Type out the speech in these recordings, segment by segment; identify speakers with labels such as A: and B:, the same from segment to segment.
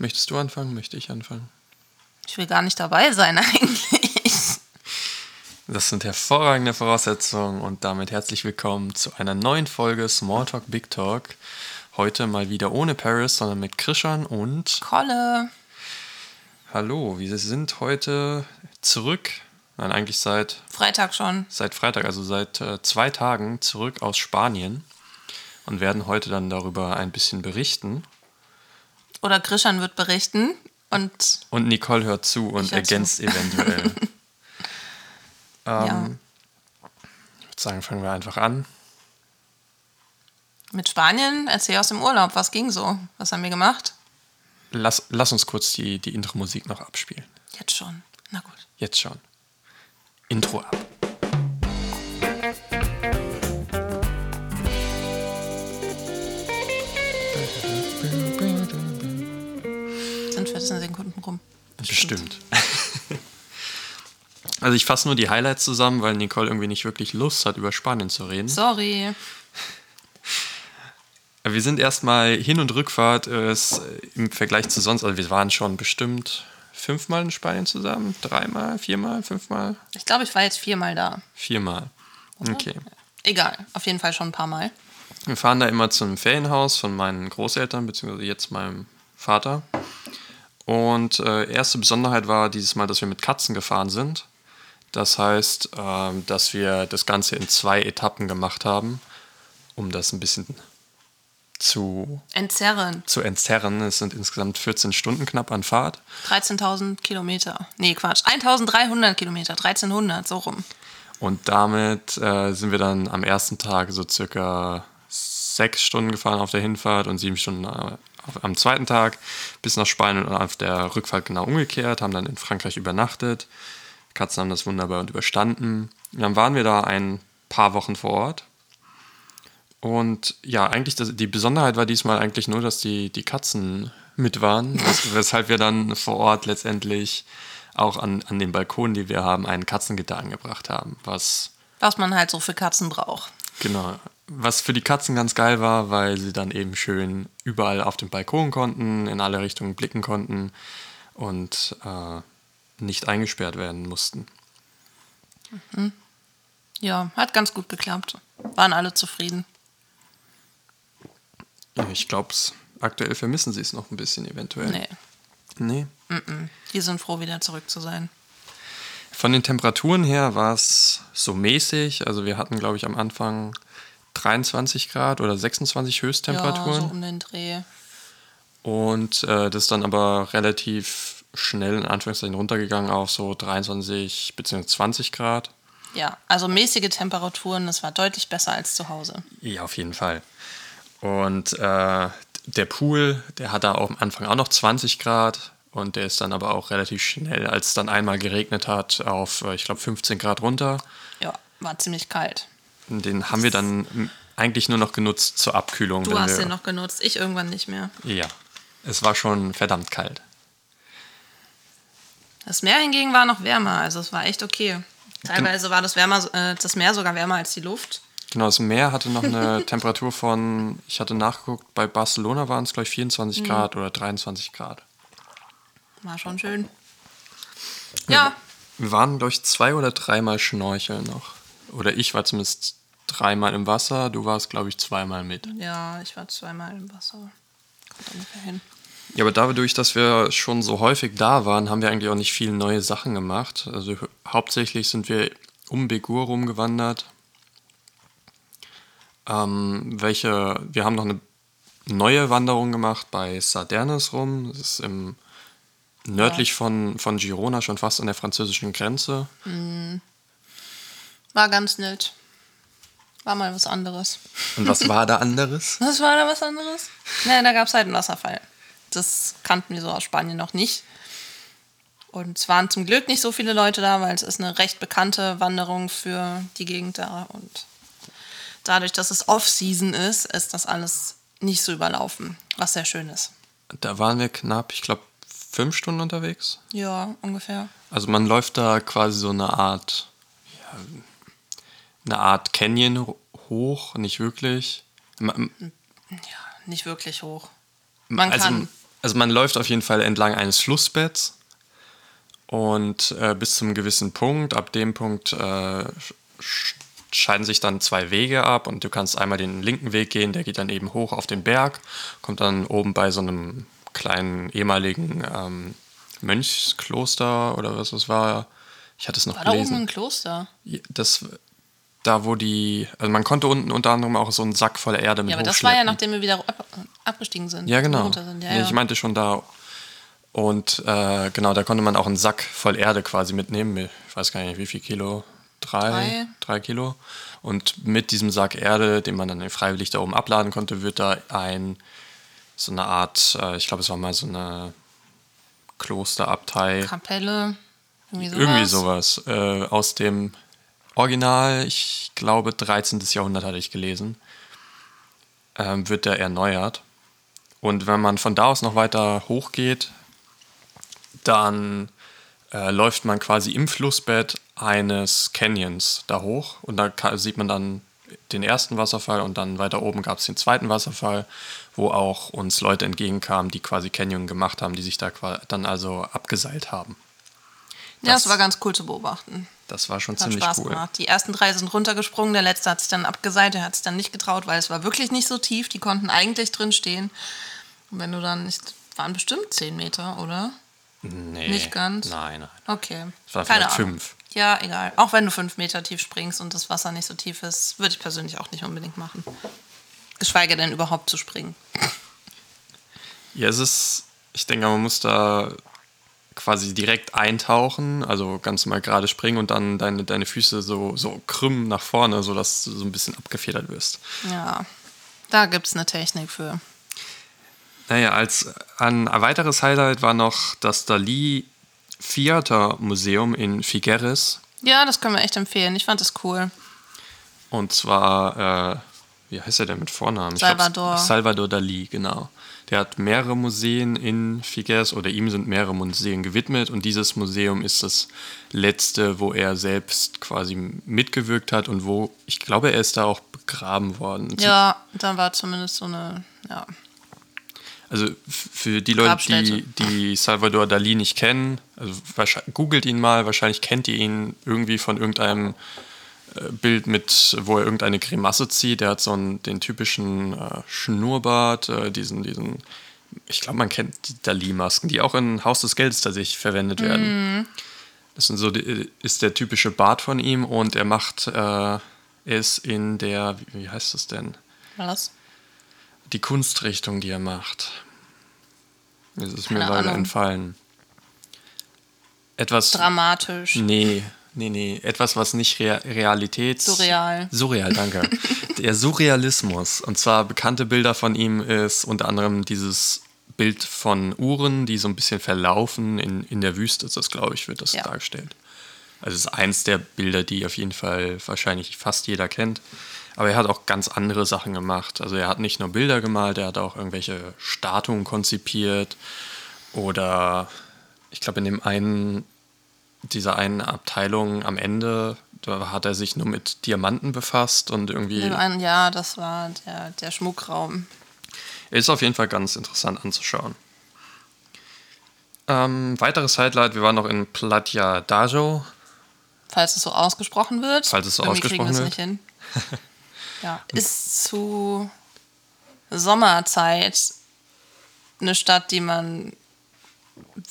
A: Möchtest du anfangen? Möchte ich anfangen?
B: Ich will gar nicht dabei sein eigentlich.
A: Das sind hervorragende Voraussetzungen und damit herzlich willkommen zu einer neuen Folge Smalltalk Big Talk. Heute mal wieder ohne Paris, sondern mit Krishan und
B: Kolle.
A: Hallo, wir sind heute zurück, nein, eigentlich seit
B: Freitag schon.
A: seit Freitag, also seit äh, zwei Tagen zurück aus Spanien und werden heute dann darüber ein bisschen berichten.
B: Oder Krishan wird berichten. Und
A: Und Nicole hört zu und
B: hör zu.
A: ergänzt eventuell. ähm,
B: ja,
A: Ich würde sagen, fangen wir einfach an.
B: mit Spanien, erzähl aus dem Urlaub. Was ging so? Was haben wir gemacht?
A: Lass, lass uns kurz die, die Intro-Musik noch abspielen.
B: Jetzt schon. Na gut.
A: Jetzt schon. Intro ab.
B: Sind 14 Sekunden rum.
A: Bestimmt. Also ich fasse nur die Highlights zusammen, weil Nicole irgendwie nicht wirklich Lust hat, über Spanien zu reden.
B: Sorry.
A: Wir sind erstmal Hin- und Rückfahrt äh, ist äh, im Vergleich zu sonst, also wir waren schon bestimmt fünfmal in Spanien zusammen, dreimal, viermal, fünfmal,
B: Ich glaube, ich war jetzt viermal da.
A: viermal. Okay.
B: Egal, auf jeden Fall schon ein paar Mal.
A: Wir fahren da immer zum Ferienhaus von meinen Großeltern, beziehungsweise jetzt meinem Vater. Und äh, erste Besonderheit war dieses Mal, dass wir mit Katzen gefahren sind. Das heißt, ähm, dass wir das Ganze in zwei Etappen gemacht haben, um das ein bisschen zu,
B: Entzerren.
A: zu entzerren. Es sind insgesamt 14 Stunden knapp an Fahrt.
B: 13.000 Kilometer. Nee, Quatsch. 1.300 Kilometer. 1.300, so rum.
A: Und damit äh, sind wir dann am ersten Tag so circa sechs Stunden gefahren auf der Hinfahrt und sieben Stunden äh, am zweiten Tag bis nach Spanien und auf der Rückfahrt genau umgekehrt, haben dann in Frankreich übernachtet. Katzen haben das wunderbar und überstanden. Und dann waren wir da ein paar Wochen vor Ort. Und ja, eigentlich das, die Besonderheit war diesmal eigentlich nur, dass die, die Katzen mit waren, wes- weshalb wir dann vor Ort letztendlich auch an, an den Balkonen, die wir haben, ein Katzengitter angebracht haben, was
B: Was man halt so für Katzen braucht.
A: Genau. Was für die Katzen ganz geil war, weil sie dann eben schön überall auf dem Balkon konnten, in alle Richtungen blicken konnten und äh, nicht eingesperrt werden mussten.
B: Ja, hat ganz gut geklappt. Waren alle zufrieden.
A: Ja, Ich glaube, aktuell vermissen sie es noch ein bisschen eventuell.
B: Nee.
A: Nee.
B: Die sind froh, wieder zurück zu sein.
A: Von den Temperaturen her war es so mäßig. Also wir hatten, glaube ich, am Anfang 23 Grad oder 26
B: Ja,
A: Höchsttemperaturen.
B: so um den Dreh.
A: Und äh, das ist dann aber relativ schnell in Anführungszeichen runtergegangen auf so 23 bzw. 20 Grad.
B: Ja, also mäßige Temperaturen, das war deutlich besser als zu Hause.
A: Ja, auf jeden Fall. Und äh, der Pool, der hat da auch am Anfang auch noch 20 Grad und der ist dann aber auch relativ schnell, als es dann einmal geregnet hat, auf, äh, ich glaube, 15 Grad runter.
B: Ja, war ziemlich kalt.
A: Den haben wir dann eigentlich nur noch genutzt zur Abkühlung.
B: Du hast den noch genutzt, ich irgendwann nicht mehr.
A: Ja, es war schon verdammt kalt.
B: Das Meer hingegen war noch wärmer, also es war echt okay. Teilweise war das, wärmer, äh, das Meer sogar wärmer als die Luft.
A: Genau, das Meer hatte noch eine Temperatur von, ich hatte nachgeguckt, bei Barcelona waren es, glaube ich, 24 Grad oder 23 Grad.
B: War schon schön. Ja,
A: Wir waren, glaube ich, zwei oder dreimal schnorcheln noch. Oder ich war zumindest dreimal im Wasser, du warst, glaube ich, zweimal mit.
B: ja, ich war zweimal im Wasser. Kommt ungefähr hin.
A: Ja, aber dadurch, dass wir schon so häufig da waren, haben wir eigentlich auch nicht viele neue Sachen gemacht. Also hau- hauptsächlich sind wir um Begur rumgewandert. Ähm, welche, wir haben noch eine neue Wanderung gemacht bei Sardernes rum. Das ist im, nördlich von, von Girona, schon fast an der französischen Grenze.
B: War ganz nett. War mal was anderes.
A: Und was war da anderes?
B: Was war da was anderes? Ne, da gab es halt einen Wasserfall. Das kannten wir so aus Spanien noch nicht. Und es waren zum Glück nicht so viele Leute da, weil es ist eine recht bekannte Wanderung für die Gegend da. Und dadurch, dass es Off-Season ist, ist das alles nicht so überlaufen, was sehr schön ist.
A: Da waren wir knapp, ich glaube, fünf Stunden unterwegs.
B: Ja, ungefähr.
A: Also man läuft da quasi so eine Art, ja, eine Art Canyon ho- hoch, nicht wirklich.
B: Ja, nicht wirklich hoch. Man
A: also
B: kann.
A: also man läuft auf jeden Fall entlang eines Flussbetts und äh, bis zum gewissen Punkt, ab dem Punkt äh, scheiden sich dann zwei Wege ab und du kannst einmal den linken Weg gehen, der geht dann eben hoch auf den Berg, kommt dann oben bei so einem kleinen ehemaligen ähm, Mönchskloster oder was es war. Ich hatte es noch
B: War
A: gelesen.
B: da oben ein Kloster?
A: Das, da wo die, also man konnte unten unter anderem auch so einen Sack voller Erde mit
B: Ja, aber das war ja, nachdem wir wieder ab, abgestiegen sind.
A: Ja, genau.
B: Sind. Ja,
A: Nee,
B: ja.
A: Ich meinte schon da. Und äh, genau, da konnte man auch einen Sack voll Erde quasi mitnehmen. mit, Ich weiß gar nicht, wie viel Kilo? Drei?
B: Drei.
A: Drei Kilo. Und mit diesem Sack Erde, den man dann freiwillig da oben abladen konnte, wird da ein, so eine Art, äh, ich glaube, es war mal so eine Klosterabtei.
B: Kapelle. Irgendwie sowas.
A: Irgendwie sowas. Äh, aus dem Original, ich glaube 13. Jahrhundert hatte ich gelesen, ähm, wird der erneuert. Und wenn man von da aus noch weiter hochgeht, dann äh, läuft man quasi im Flussbett eines Canyons da hoch und da ka- sieht man dann den ersten Wasserfall und dann weiter oben gab es den zweiten Wasserfall, wo auch uns Leute entgegenkamen, die quasi Canyon gemacht haben, die sich da dann also abgeseilt haben.
B: Ja,
A: das-
B: das war ganz cool zu beobachten.
A: Das war schon
B: Hat
A: ziemlich
B: Spaß
A: cool.
B: gemacht. Die ersten drei sind runtergesprungen, der letzte hat sich dann abgeseilt, der hat sich dann nicht getraut, weil es war wirklich nicht so tief. Die konnten eigentlich drin stehen. Und wenn du dann nicht, waren bestimmt zehn Meter, oder?
A: Nee,
B: Nicht ganz?
A: Nein, nein.
B: Okay.
A: Es waren vielleicht
B: Ahnung.
A: fünf.
B: Ja, egal. Auch wenn du fünf Meter tief springst und das Wasser nicht so tief ist, würde ich persönlich auch nicht unbedingt machen. Geschweige denn überhaupt zu springen.
A: Ja, es ist, ich denke, man muss da quasi direkt eintauchen, also ganz mal gerade springen und dann deine, deine Füße so, so krümmen nach vorne, sodass du so ein bisschen abgefedert wirst.
B: Ja, da gibt es eine Technik für.
A: Naja, als ein weiteres Highlight war noch das Dali Theater Museum in Figueres.
B: Ja, das können wir echt empfehlen. Ich fand das cool.
A: Und zwar, äh, wie heißt er denn mit Vornamen? Ich glaub,
B: Salvador.
A: Salvador Dali, genau. Der hat mehrere Museen in Figueres oder ihm sind mehrere Museen gewidmet und dieses Museum ist das letzte, wo er selbst quasi mitgewirkt hat und wo, ich glaube, er ist da auch begraben worden.
B: Ja, da war zumindest so eine, ja.
A: Also für die Leute,
B: Grabstätte.
A: die, die Salvador Dali nicht kennen, also googelt ihn mal, wahrscheinlich kennt ihr ihn irgendwie von irgendeinem Bild mit, wo er irgendeine Grimasse zieht. Der hat so einen, den typischen äh, Schnurrbart, äh, diesen, diesen, ich glaube, man kennt die Dali-Masken, die auch in Haus des Geldes tatsächlich verwendet werden. Das sind so, die, ist der typische Bart von ihm und er macht, äh, ist in der, wie, wie heißt das denn?
B: Was?
A: Die Kunstrichtung, die er macht. Es ist mir
B: Keine
A: leider
B: Ahnung.
A: entfallen. Etwas.
B: Dramatisch.
A: Nee, nee, nee. Etwas, was nicht Rea Realität.
B: Surreal.
A: Surreal, danke. Der Surrealismus. Und zwar bekannte Bilder von ihm ist unter anderem dieses Bild von Uhren, die so ein bisschen verlaufen in, in der Wüste. Das, glaube ich, wird das
B: Ja.
A: dargestellt. Also es ist eins der Bilder, die auf jeden Fall wahrscheinlich fast jeder kennt. Aber er hat auch ganz andere Sachen gemacht. Also er hat nicht nur Bilder gemalt, er hat auch irgendwelche Statuen konzipiert. Oder ich glaube in dem einen, dieser einen Abteilung am Ende, da hat er sich nur mit Diamanten befasst und irgendwie.
B: Einen- Ja, das war der, der Schmuckraum.
A: Ist auf jeden Fall ganz interessant anzuschauen. Ähm, weiteres Highlight, wir waren noch in Platja d'Ajo.
B: Falls es so ausgesprochen wird.
A: Falls es so
B: Irgendwie
A: ausgesprochen
B: es nicht hin. ja, ist zu Sommerzeit eine Stadt, die man,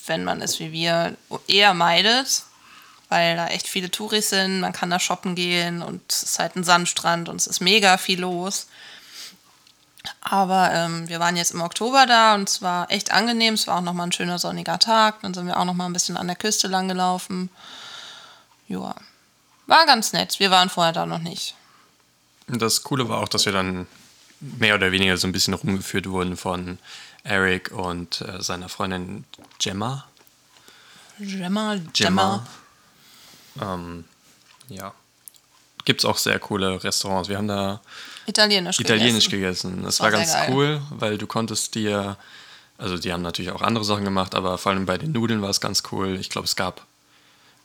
B: wenn man ist wie wir, eher meidet, weil da echt viele Touris sind. Man kann da shoppen gehen und es ist halt ein Sandstrand und es ist mega viel los. Aber ähm, wir waren jetzt im Oktober da und es war echt angenehm. Es war auch nochmal ein schöner sonniger Tag. Dann sind wir auch nochmal ein bisschen an der Küste lang gelaufen. Ja, war ganz nett. Wir waren vorher da noch nicht.
A: Das Coole war auch, dass wir dann mehr oder weniger so ein bisschen rumgeführt wurden von Eric und äh, seiner Freundin Gemma.
B: Gemma,
A: Gemma.
B: Gemma.
A: Ähm, ja. Gibt es auch sehr coole Restaurants. Wir haben da
B: Italienisch,
A: Italienisch
B: gegessen.
A: gegessen. Das
B: War
A: war ganz
B: geil.
A: cool, weil du konntest dir, also die haben natürlich auch andere Sachen gemacht, aber vor allem bei den Nudeln war es ganz cool. Ich glaube, es gab,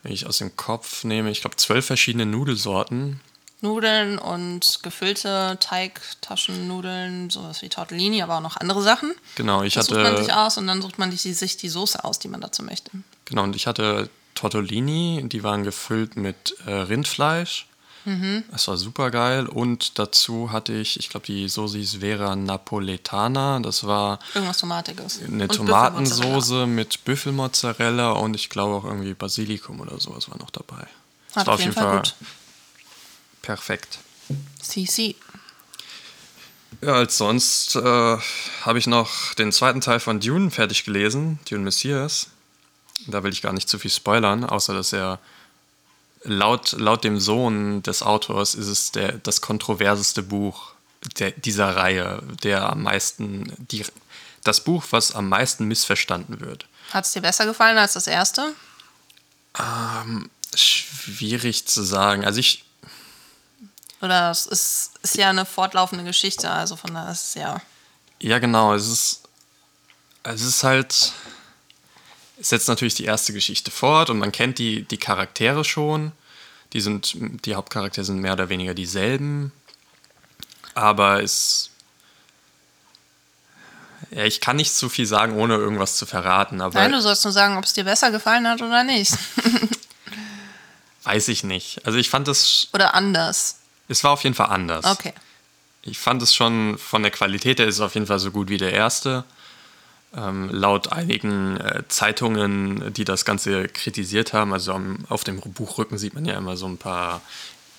A: wenn ich aus dem Kopf nehme, ich glaube zwölf verschiedene Nudelsorten.
B: Nudeln und gefüllte Teigtaschennudeln, sowas wie Tortellini, aber auch noch andere Sachen.
A: Genau, ich
B: das
A: hatte.
B: sucht man sich aus und dann sucht man sich die Soße aus, die man dazu möchte.
A: Genau, und ich hatte Tortellini, die waren gefüllt mit äh, Rindfleisch.
B: Mhm.
A: Das war super geil. Und dazu hatte ich, ich glaube, die Soße hieß Vera Napoletana. Das war
B: Irgendwas Tomatiges.
A: eine
B: Und
A: Tomatensoße mit Büffelmozzarella und ich glaube auch irgendwie Basilikum oder sowas war noch dabei. Das
B: Hat
A: war
B: auf jeden Fall gut.
A: Perfekt.
B: CC.
A: Ja, als sonst äh, habe ich noch den zweiten Teil von Dune fertig gelesen, Dune Messias. Da will ich gar nicht zu viel spoilern, außer dass er laut, laut dem Sohn des Autors ist es der, das kontroverseste Buch der, dieser Reihe, der am meisten, die, das Buch, was am meisten missverstanden wird.
B: Hat es dir besser gefallen als das erste?
A: Schwierig zu sagen. Also ich,
B: Oder es ist, ist ja eine fortlaufende Geschichte, also von daher ist es ja.
A: Ja, genau. Es ist, es ist halt. Es setzt natürlich die erste Geschichte fort und man kennt die, die Charaktere schon. Die, sind, die Hauptcharaktere sind mehr oder weniger dieselben. Aber es. Ja, ich kann nicht zu viel sagen, ohne irgendwas zu verraten. Aber
B: Nein, du sollst nur sagen, ob es dir besser gefallen hat oder nicht.
A: weiß ich nicht. Also ich fand es.
B: oder anders.
A: Es war auf jeden Fall anders.
B: Okay.
A: Ich fand es schon von der Qualität her ist es auf jeden Fall so gut wie der erste. Ähm, laut einigen äh, Zeitungen, die das Ganze kritisiert haben, also am, auf dem Buchrücken sieht man ja immer so ein paar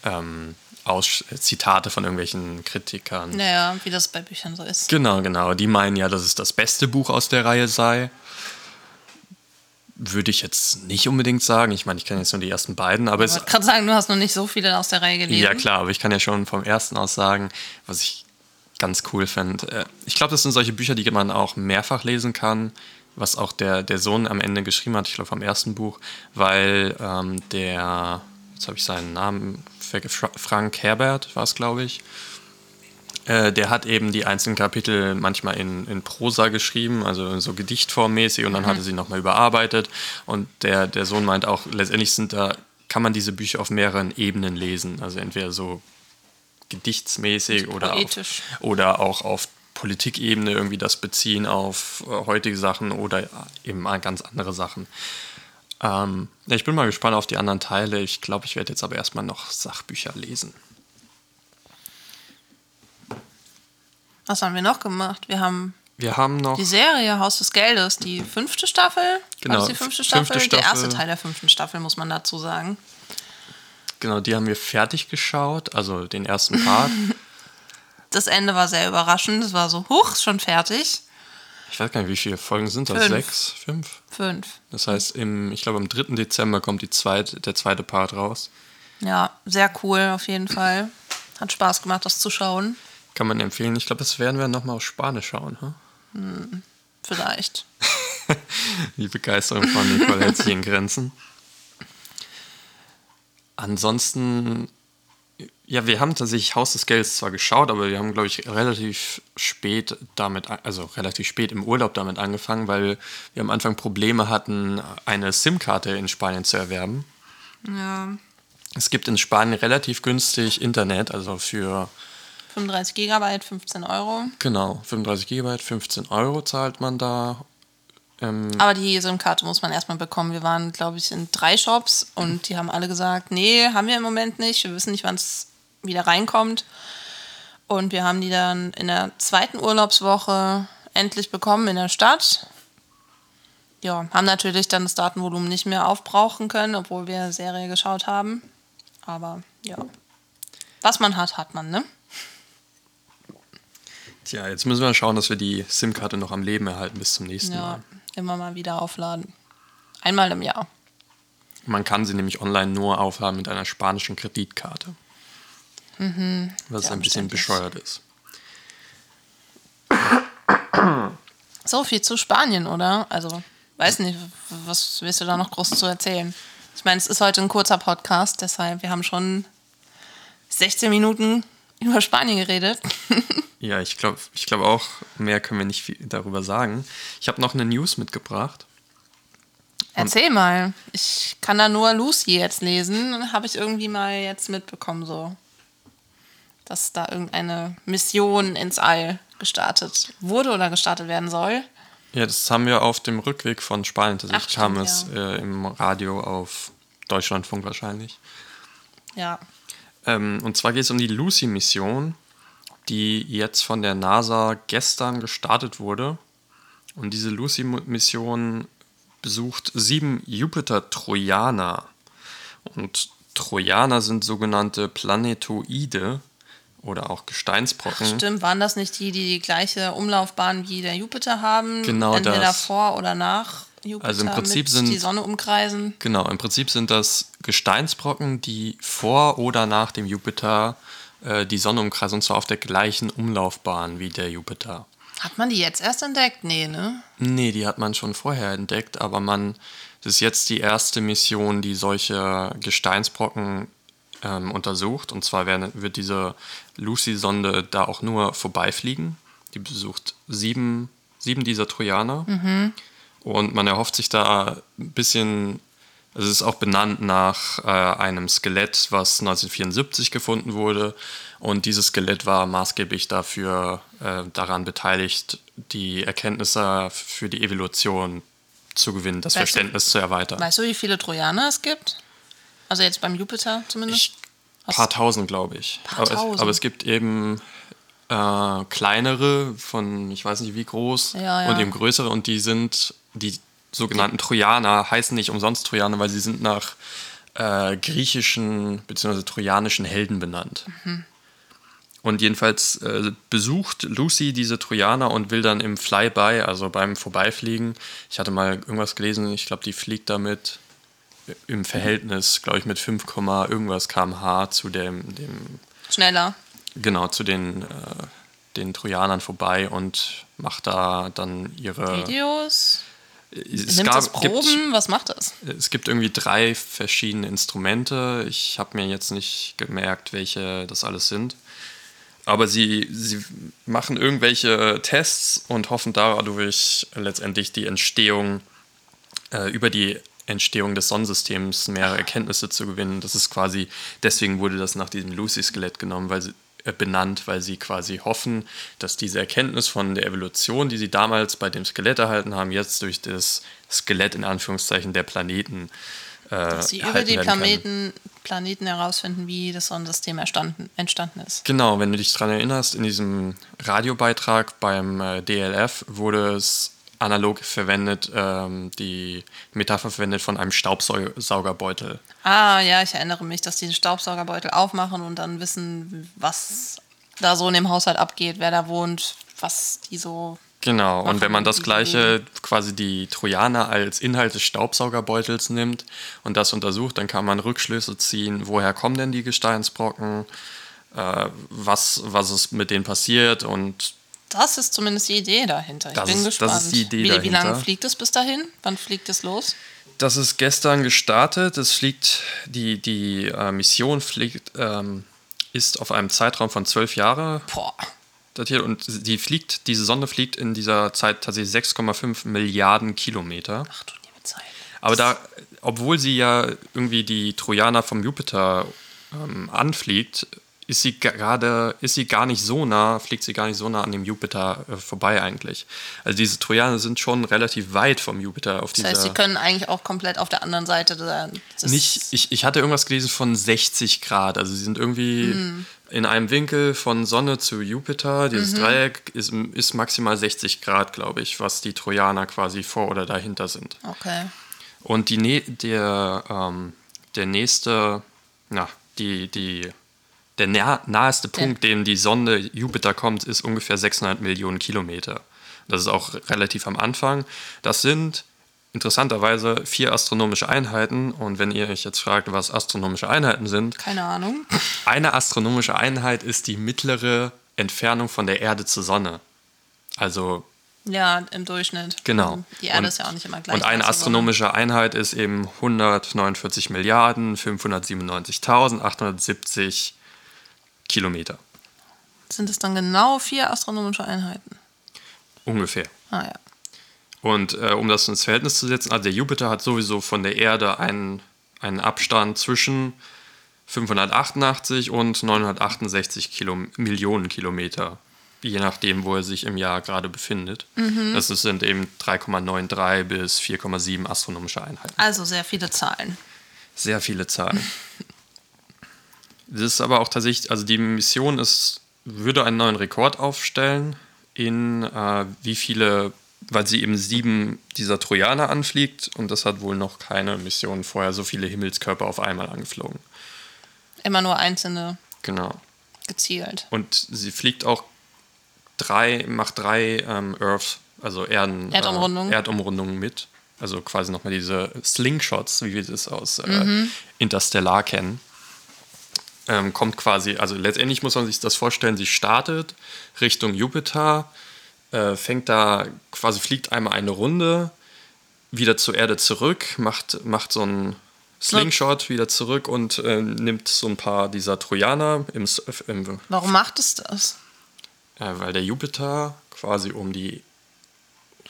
A: ähm, Aus Zitate von irgendwelchen Kritikern.
B: Naja, wie das bei Büchern so ist.
A: Genau, genau. Die meinen ja, dass es das beste Buch aus der Reihe sei. Würde ich jetzt nicht unbedingt sagen. Ich meine, ich kenne jetzt nur die ersten beiden, aber
B: Ich wollte gerade sagen, du hast noch nicht so viele aus der Reihe gelesen.
A: ja, klar, aber ich kann ja schon vom ersten aus sagen, was ich ganz cool finde. Äh, Ich glaube, das sind solche Bücher, die man auch mehrfach lesen kann, was auch der, der Sohn am Ende geschrieben hat, ich glaube vom ersten Buch, weil ähm, der, jetzt habe ich seinen Namen, Frank Herbert war es, glaube ich, äh, der hat eben die einzelnen Kapitel manchmal in, in Prosa geschrieben, also so gedichtformmäßig und dann hat er sie nochmal überarbeitet. Und der, der Sohn meint auch, letztendlich sind da, kann man diese Bücher auf mehreren Ebenen lesen. Also entweder so gedichtsmäßig oder, auf, oder auch auf Politikebene irgendwie das beziehen auf äh, heutige Sachen oder eben ganz andere Sachen. Ähm, ich bin mal gespannt auf die anderen Teile. Ich glaube, ich werde jetzt aber erstmal noch Sachbücher lesen.
B: Was haben wir noch gemacht? Wir haben
A: Wir haben noch.
B: die Serie Haus des Geldes, die fünfte Staffel.
A: Genau,
B: War die fünfte
A: fünfte
B: Staffel? Der erste
A: Staffel.
B: Teil der fünften Staffel, muss man dazu sagen.
A: Genau, die haben wir fertig geschaut, also den ersten Part.
B: Das Ende war sehr überraschend. Es war so, huch, schon fertig.
A: Ich weiß gar nicht, wie viele Folgen sind das?
B: Fünf.
A: Sechs? Fünf?
B: Fünf.
A: Das heißt, im, ich glaube, am 3. Dezember kommt die zweite, der zweite Part raus.
B: Ja, sehr cool auf jeden Fall. Hat Spaß gemacht, das zu schauen.
A: Kann man empfehlen. Ich glaube, das werden wir nochmal auf Spanisch schauen. Hm?
B: Vielleicht.
A: Die Begeisterung von Nicole hält sich in Grenzen. Ansonsten, ja, wir haben tatsächlich Haus des Geldes zwar geschaut, aber wir haben, glaube ich, relativ spät damit, also relativ spät im Urlaub damit angefangen, weil wir am Anfang Probleme hatten, eine SIM-Karte in Spanien zu erwerben.
B: Ja.
A: Es gibt in Spanien relativ günstig Internet, also für
B: 35 Gigabyte, 15 Euro.
A: genau 35 GB, 15 Euro zahlt man da. Ähm,
B: Aber die SIM-Karte muss man erstmal bekommen. Wir waren, glaube ich, in drei Shops und die haben alle gesagt, nee, haben wir im Moment nicht. Wir wissen nicht, wann es wieder reinkommt. Und wir haben die dann in der zweiten Urlaubswoche endlich bekommen in der Stadt. Ja, haben natürlich dann das Datenvolumen nicht mehr aufbrauchen können, obwohl wir Serie geschaut haben. Aber ja, was man hat, hat man, ne?
A: Tja, jetzt müssen wir schauen, dass wir die SIM-Karte noch am Leben erhalten bis zum nächsten
B: Ja,
A: Mal.
B: immer mal wieder aufladen. Einmal im Jahr.
A: Man kann sie nämlich online nur aufladen mit einer spanischen Kreditkarte. Was
B: sehr
A: ein bisschen bescheuert ist.
B: So viel zu Spanien, oder? Also, weiß nicht, was willst du da noch groß zu erzählen? Ich meine, es ist heute ein kurzer Podcast, deshalb, wir haben schon 16 Minuten über Spanien geredet.
A: Ja, ich glaube ich glaub auch, mehr können wir nicht viel darüber sagen. Ich habe noch eine News mitgebracht.
B: Erzähl mal. Ich kann da nur Lucy jetzt lesen. Habe ich irgendwie mal jetzt mitbekommen, so. dass da irgendeine Mission ins All gestartet wurde oder gestartet werden soll.
A: Ja, das haben wir auf dem Rückweg von Spanien tatsächlich.
B: Ach,
A: kam
B: stimmt,
A: es
B: ja.
A: äh, im Radio auf Deutschlandfunk wahrscheinlich.
B: Ja.
A: Ähm, und zwar geht es um die Lucy-Mission, die jetzt von der NASA gestern gestartet wurde. Und diese Lucy-Mission besucht sieben Jupiter-Trojaner. Und Trojaner sind sogenannte Planetoide oder auch Gesteinsbrocken.
B: Stimmt, waren das nicht die, die die gleiche Umlaufbahn wie der Jupiter haben?
A: Genau
B: Entweder
A: das.
B: vor oder nach Jupiter
A: Also im Prinzip sind-
B: die Sonne umkreisen.
A: Genau, im Prinzip sind das Gesteinsbrocken, die vor oder nach dem Jupiter äh, die Sonne umkreisen, und zwar auf der gleichen Umlaufbahn wie der Jupiter.
B: Hat man die jetzt erst entdeckt? Nee, ne?
A: Nee, die hat man schon vorher entdeckt, aber man, das ist jetzt die erste Mission, die solche Gesteinsbrocken ähm, untersucht. Und zwar werden, wird diese Lucy-Sonde da auch nur vorbeifliegen. Die besucht sieben, sieben dieser Trojaner. Und man erhofft sich da ein bisschen, also es ist auch benannt nach äh, einem Skelett, was 1974 gefunden wurde. Und dieses Skelett war maßgeblich dafür äh, daran beteiligt, die Erkenntnisse für die Evolution zu gewinnen, das
B: Weißt du-
A: Verständnis zu erweitern.
B: Weißt du, wie viele Trojaner es gibt? Also jetzt beim Jupiter zumindest?
A: Ich, paar tausend, glaube ich.
B: Paar
A: aber, es,
B: tausend.
A: aber es gibt eben äh, kleinere von, ich weiß nicht wie groß,
B: Ja, ja.
A: und eben größere und die sind, die sogenannten Trojaner heißen nicht umsonst Trojaner, weil sie sind nach äh, griechischen bzw. trojanischen Helden benannt.
B: Mhm.
A: Und jedenfalls äh, besucht Lucy diese Trojaner und will dann im Flyby, also beim Vorbeifliegen, ich hatte mal irgendwas gelesen, ich glaube, die fliegt damit im Verhältnis, glaube ich, mit 5, irgendwas kmh zu dem, dem
B: Schneller.
A: genau, zu den, äh, den Trojanern vorbei und macht da dann ihre.
B: Videos.
A: Es,
B: Nimmt das
A: gab, gibt,
B: Proben? Was macht das?
A: es gibt irgendwie drei verschiedene Instrumente. Ich habe mir jetzt nicht gemerkt, welche das alles sind. Aber sie, sie machen irgendwelche Tests und hoffen dadurch letztendlich die Entstehung, äh, über die Entstehung des Sonnensystems mehrere Erkenntnisse zu gewinnen. Das ist quasi, deswegen wurde das nach diesem Lucy-Skelett genommen, weil sie, benannt, weil sie quasi hoffen, dass diese Erkenntnis von der Evolution, die sie damals bei dem Skelett erhalten haben, jetzt durch das Skelett in Anführungszeichen der Planeten äh,
B: Dass sie über die. Planeten, Planeten herausfinden, wie das Sonnensystem entstanden ist.
A: Genau, wenn du dich daran erinnerst, in diesem Radiobeitrag beim äh, DLF wurde es analog verwendet, ähm, die Metapher verwendet von einem Staubsaugerbeutel.
B: Ah, ja, ich erinnere mich, dass die den Staubsaugerbeutel aufmachen und dann wissen, was da so in dem Haushalt abgeht, wer da wohnt, was die so.
A: Genau, und
B: Machen
A: wenn man das gleiche, quasi die Trojaner als Inhalt des Staubsaugerbeutels nimmt und das untersucht, dann kann man Rückschlüsse ziehen, woher kommen denn die Gesteinsbrocken, äh, was, was ist mit denen passiert und
B: Das ist zumindest die Idee dahinter. Ich
A: Das
B: bin
A: ist-
B: gespannt.
A: das ist die Idee
B: wie, wie lange
A: dahinter.
B: fliegt es bis dahin? Wann fliegt es los?
A: Das ist gestern gestartet. Es fliegt, die, die äh, Mission fliegt, ähm, ist auf einem Zeitraum von zwölf Jahre
B: Boah.
A: datiert und die fliegt, diese Sonde fliegt in dieser Zeit tatsächlich 6,5 Milliarden Kilometer.
B: Ach du liebe Zeit.
A: Aber da, obwohl sie ja irgendwie die Trojaner vom Jupiter ähm, anfliegt, ist sie gerade, ist sie gar nicht so nah, fliegt sie gar nicht so nah an dem Jupiter äh, vorbei eigentlich. Also diese Trojaner sind schon relativ weit vom Jupiter auf
B: Das
A: dieser.
B: heißt, sie können eigentlich auch komplett auf der anderen Seite des
A: Nicht, ich, ich hatte irgendwas gelesen von 60 Grad. Also sie sind irgendwie
B: Hm.
A: in einem Winkel von Sonne zu Jupiter. Dieses
B: Mhm.
A: Dreieck ist, ist maximal 60 Grad, glaube ich, was die Trojaner quasi vor oder dahinter sind.
B: Okay.
A: Und die, der, ähm, der nächste, na, die, die, der nah, naheste Punkt, dem die Sonde Jupiter kommt, ist ungefähr 600 Millionen Kilometer. Das ist auch relativ am Anfang. Das sind interessanterweise vier astronomische Einheiten. Und wenn ihr euch jetzt fragt, was astronomische Einheiten sind,
B: Keine Ahnung.
A: eine astronomische Einheit ist die mittlere Entfernung von der Erde zur Sonne. Also
B: Ja, im Durchschnitt.
A: Genau.
B: Die Erde
A: Und-
B: ist ja auch nicht immer gleich.
A: Und eine astronomische Einheit ist eben 149 Milliarden 597.870 Kilometer
B: Sind es dann genau vier astronomische Einheiten?
A: ungefähr.
B: Ah ja.
A: Und äh, um das ins Verhältnis zu setzen, also der Jupiter hat sowieso von der Erde einen, einen Abstand zwischen 588 und 968 Kilo Millionen Kilometer, je nachdem, wo er sich im Jahr gerade befindet. Das sind eben 3,93 bis 4,7 astronomische Einheiten.
B: Also sehr viele Zahlen.
A: Sehr viele Zahlen. Das ist aber auch tatsächlich, also die Mission ist, würde einen neuen Rekord aufstellen in äh, wie viele, weil sie eben sieben dieser Trojaner anfliegt und das hat wohl noch keine Mission vorher so viele Himmelskörper auf einmal angeflogen.
B: Immer nur einzelne
A: Genau.
B: gezielt.
A: Und sie fliegt auch drei, macht drei ähm, Earth, also Erden,
B: Erdumrundungen.
A: Äh, Erdumrundungen mit. Also quasi nochmal diese Slingshots, wie wir das aus äh, Interstellar kennen. Ähm, kommt quasi, also letztendlich muss man sich das vorstellen, sie startet Richtung Jupiter, äh, fängt da quasi, fliegt einmal eine Runde, wieder zur Erde zurück, macht, macht so einen Slingshot wieder zurück und äh, nimmt so ein paar dieser Trojaner im, S- im
B: Warum macht es das?
A: äh, weil der Jupiter quasi um die,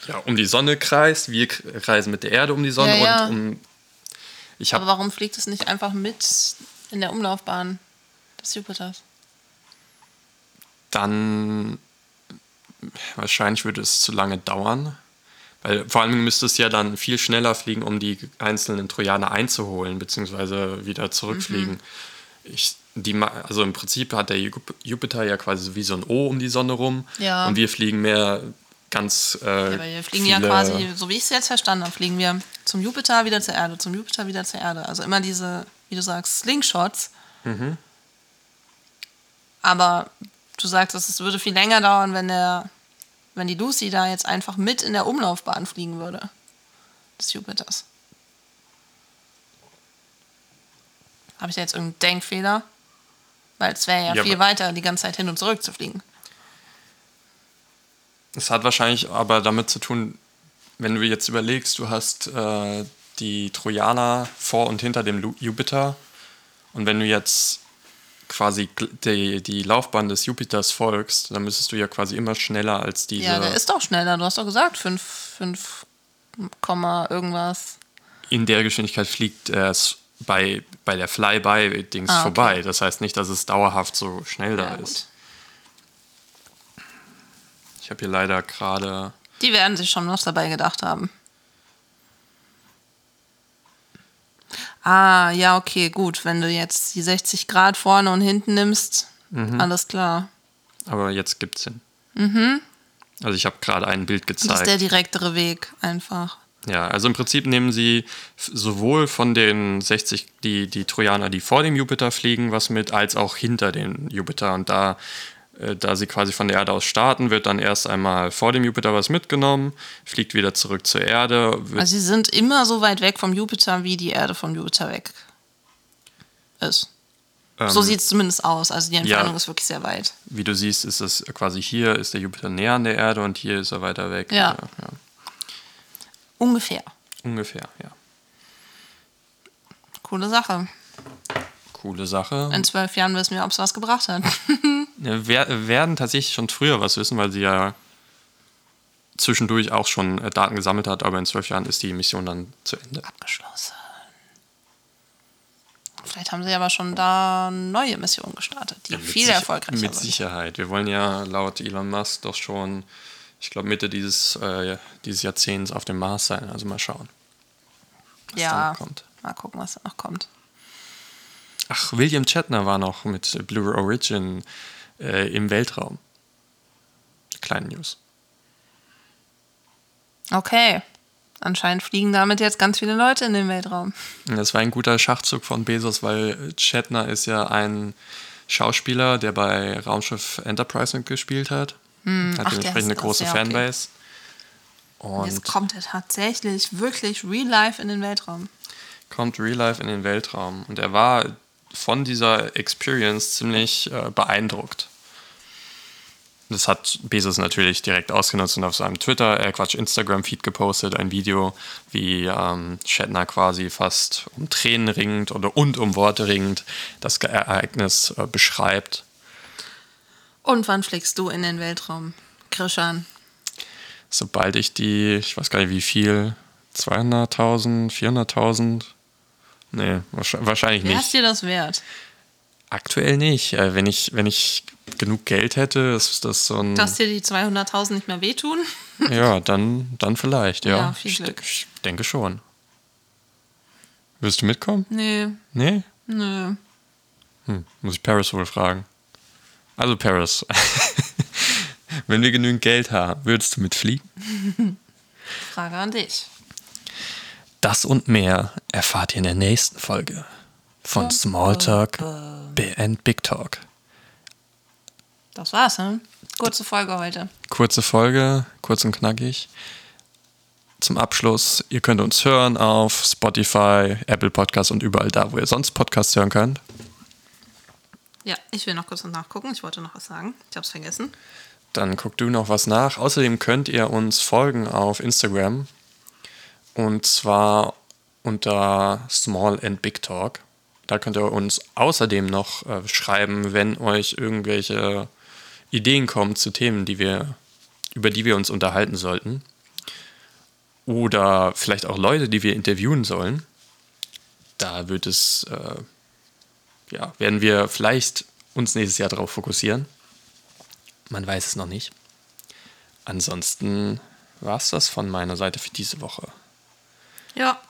A: ja, um die Sonne kreist. Wir reisen mit der Erde um die Sonne
B: Ja, ja.
A: und um. Ich
B: Aber
A: habe
B: warum fliegt es nicht einfach mit in der Umlaufbahn des Jupiters?
A: dann. Wahrscheinlich würde es zu lange dauern. Weil vor allem müsste es ja dann viel schneller fliegen, um die einzelnen Trojaner einzuholen, beziehungsweise wieder zurückfliegen.
B: Mhm.
A: Ich, die, also im Prinzip hat der Jup- Jupiter ja quasi wie so ein O um die Sonne rum.
B: Ja.
A: Und wir fliegen mehr ganz. Äh,
B: Ja, wir fliegen ja quasi, so wie ich es jetzt verstanden habe, fliegen wir zum Jupiter wieder zur Erde, zum Jupiter wieder zur Erde. Also immer diese, wie du sagst, Slingshots.
A: Mhm.
B: Aber du sagst, es würde viel länger dauern, wenn der, wenn die Lucy da jetzt einfach mit in der Umlaufbahn fliegen würde. Des Jupiters. Habe ich da jetzt irgendeinen Denkfehler? Weil es wäre ja,
A: Ja,
B: viel weiter, die ganze Zeit hin und zurück zu fliegen.
A: Es hat wahrscheinlich aber damit zu tun, wenn du jetzt überlegst, du hast äh, die Trojaner vor und hinter dem Jupiter und wenn du jetzt quasi die, die Laufbahn des Jupiters folgst, dann müsstest du ja quasi immer schneller als diese
B: Ja, der ist doch schneller. Du hast doch gesagt, 5, 5, Komma irgendwas.
A: in der Geschwindigkeit fliegt er es bei, bei der Flyby-Dings
B: Ah, okay.
A: vorbei. Das heißt nicht, dass es dauerhaft so schnell da
B: Ja,
A: ist. Ich habe hier leider gerade
B: Die werden sich schon was dabei gedacht haben. Ah, ja, okay, gut. Wenn du jetzt die 60 Grad vorne und hinten nimmst,
A: Mhm.
B: alles klar.
A: Aber jetzt gibt's hin. Also ich habe gerade ein Bild
B: Das ist
A: gezeigt.
B: der direktere Weg einfach.
A: ja, also im Prinzip nehmen sie sowohl von den 60 die, die Trojaner, die vor dem Jupiter fliegen, was mit, als auch hinter dem Jupiter. Und da, da sie quasi von der Erde aus starten, wird dann erst einmal vor dem Jupiter was mitgenommen, fliegt wieder zurück zur Erde.
B: Also sie sind immer so weit weg vom Jupiter, wie die Erde vom Jupiter weg ist. so sieht es zumindest aus. Also die Entfernung
A: ja.
B: ist wirklich sehr weit.
A: wie du siehst, ist es quasi hier ist der Jupiter näher an der Erde und hier ist er weiter weg.
B: Ja.
A: ja, ja.
B: Ungefähr.
A: Ungefähr, ja.
B: Coole Sache.
A: Coole Sache.
B: In zwölf Jahren wissen wir, ob es was gebracht hat.
A: Werden tatsächlich schon früher was wissen, weil sie ja zwischendurch auch schon äh, Daten gesammelt hat, aber in zwölf Jahren ist die Mission dann zu Ende.
B: Abgeschlossen. Vielleicht haben sie aber schon da neue Missionen gestartet, die
A: Ja, mit
B: viel erfolgreicher
A: Mit
B: sind.
A: Sicherheit. Wir wollen ja laut Elon Musk doch schon, ich glaube, Mitte dieses, äh, dieses Jahrzehnts auf dem Mars sein. Also mal schauen, was
B: Ja,
A: kommt.
B: mal gucken, was da noch kommt.
A: Ach, William Shatner war noch mit Blue Origin äh, im Weltraum. Kleine News.
B: Okay. Anscheinend fliegen damit jetzt ganz viele Leute in den Weltraum.
A: Das war ein guter Schachzug von Bezos, weil Shatner ist ja ein Schauspieler, der bei Raumschiff Enterprise mitgespielt hat. hat
B: Hm, ach, der
A: dementsprechend eine
B: das,
A: große
B: ja, okay.
A: Fanbase.
B: Jetzt
A: Und
B: kommt er tatsächlich wirklich real life in den Weltraum.
A: kommt Real Life in den Weltraum. Und er war von dieser Experience ziemlich äh, beeindruckt. Das hat Bezos natürlich direkt ausgenutzt und auf seinem Twitter, äh Quatsch, Instagram-Feed gepostet, ein Video, wie ähm, Shatner quasi fast um Tränen ringend oder und um Worte ringend das Ereignis äh, beschreibt.
B: Und wann fliegst du in den Weltraum? Krishan.
A: Sobald ich die, ich weiß gar nicht wie viel, 200.000, 400.000 Nee, wahrscheinlich nicht.
B: es dir das wert?
A: Aktuell nicht. Äh, Wenn ich, wenn ich genug Geld hätte, ist das so ein.
B: Dass dir die 200.000 nicht mehr wehtun?
A: Ja, dann, dann vielleicht, ja.
B: Ja, viel
A: ich,
B: Glück.
A: ich denke schon. Willst du mitkommen?
B: Nee,
A: Nee?
B: nö.
A: Hm, muss ich Paris wohl fragen. Also Paris, wenn wir genügend Geld haben, würdest du mitfliegen?
B: Frage an dich.
A: Das und mehr erfahrt ihr in der nächsten Folge von Smalltalk and Big Talk.
B: Das war's, ne? Kurze Folge heute.
A: Kurze Folge, kurz und knackig. Zum Abschluss, ihr könnt uns hören auf Spotify, Apple Podcasts und überall da, wo ihr sonst Podcasts hören könnt.
B: Ja, ich will noch kurz nachgucken. Ich wollte noch was sagen. Ich hab's vergessen.
A: Dann guckt du noch was nach. Außerdem könnt ihr uns folgen auf Instagram. Und zwar unter Small and Big Talk. Da könnt ihr uns außerdem noch äh, schreiben, wenn euch irgendwelche Ideen kommen zu Themen, die wir, über die wir uns unterhalten sollten. Oder vielleicht auch Leute, die wir interviewen sollen. Da wird es, äh, ja, werden wir vielleicht uns nächstes Jahr darauf fokussieren. Man weiß es noch nicht. Ansonsten war es das von meiner Seite für diese Woche.
B: Ja.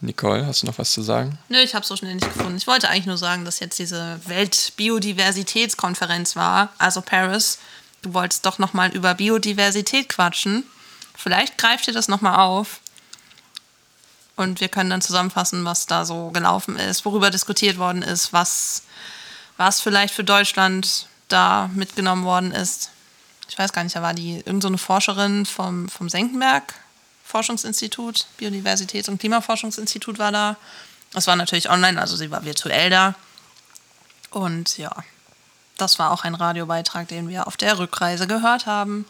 A: Nicole, hast du noch was zu sagen?
B: Nö, ich hab's so schnell nicht gefunden. Ich wollte eigentlich nur sagen, dass jetzt diese Weltbiodiversitätskonferenz war, also Paris. Du wolltest doch noch mal über Biodiversität quatschen. Vielleicht greift ihr das noch mal auf. Und wir können dann zusammenfassen, was da so gelaufen ist, worüber diskutiert worden ist, was, was vielleicht für Deutschland da mitgenommen worden ist. Ich weiß gar nicht, da war die irgendeine so Forscherin vom, vom Senckenberg Forschungsinstitut, Biodiversitäts- und Klimaforschungsinstitut war da. Das war natürlich online, also sie war virtuell da. Und ja, das war auch ein Radiobeitrag, den wir auf der Rückreise gehört haben.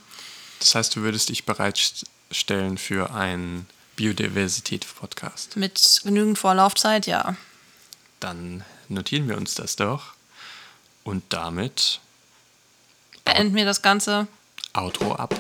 A: Das heißt, du würdest dich bereitstellen für einen Biodiversität-Podcast.
B: Mit genügend Vorlaufzeit, ja.
A: Dann notieren wir uns das doch. Und damit
B: Beenden wir das Ganze.
A: Outro ab.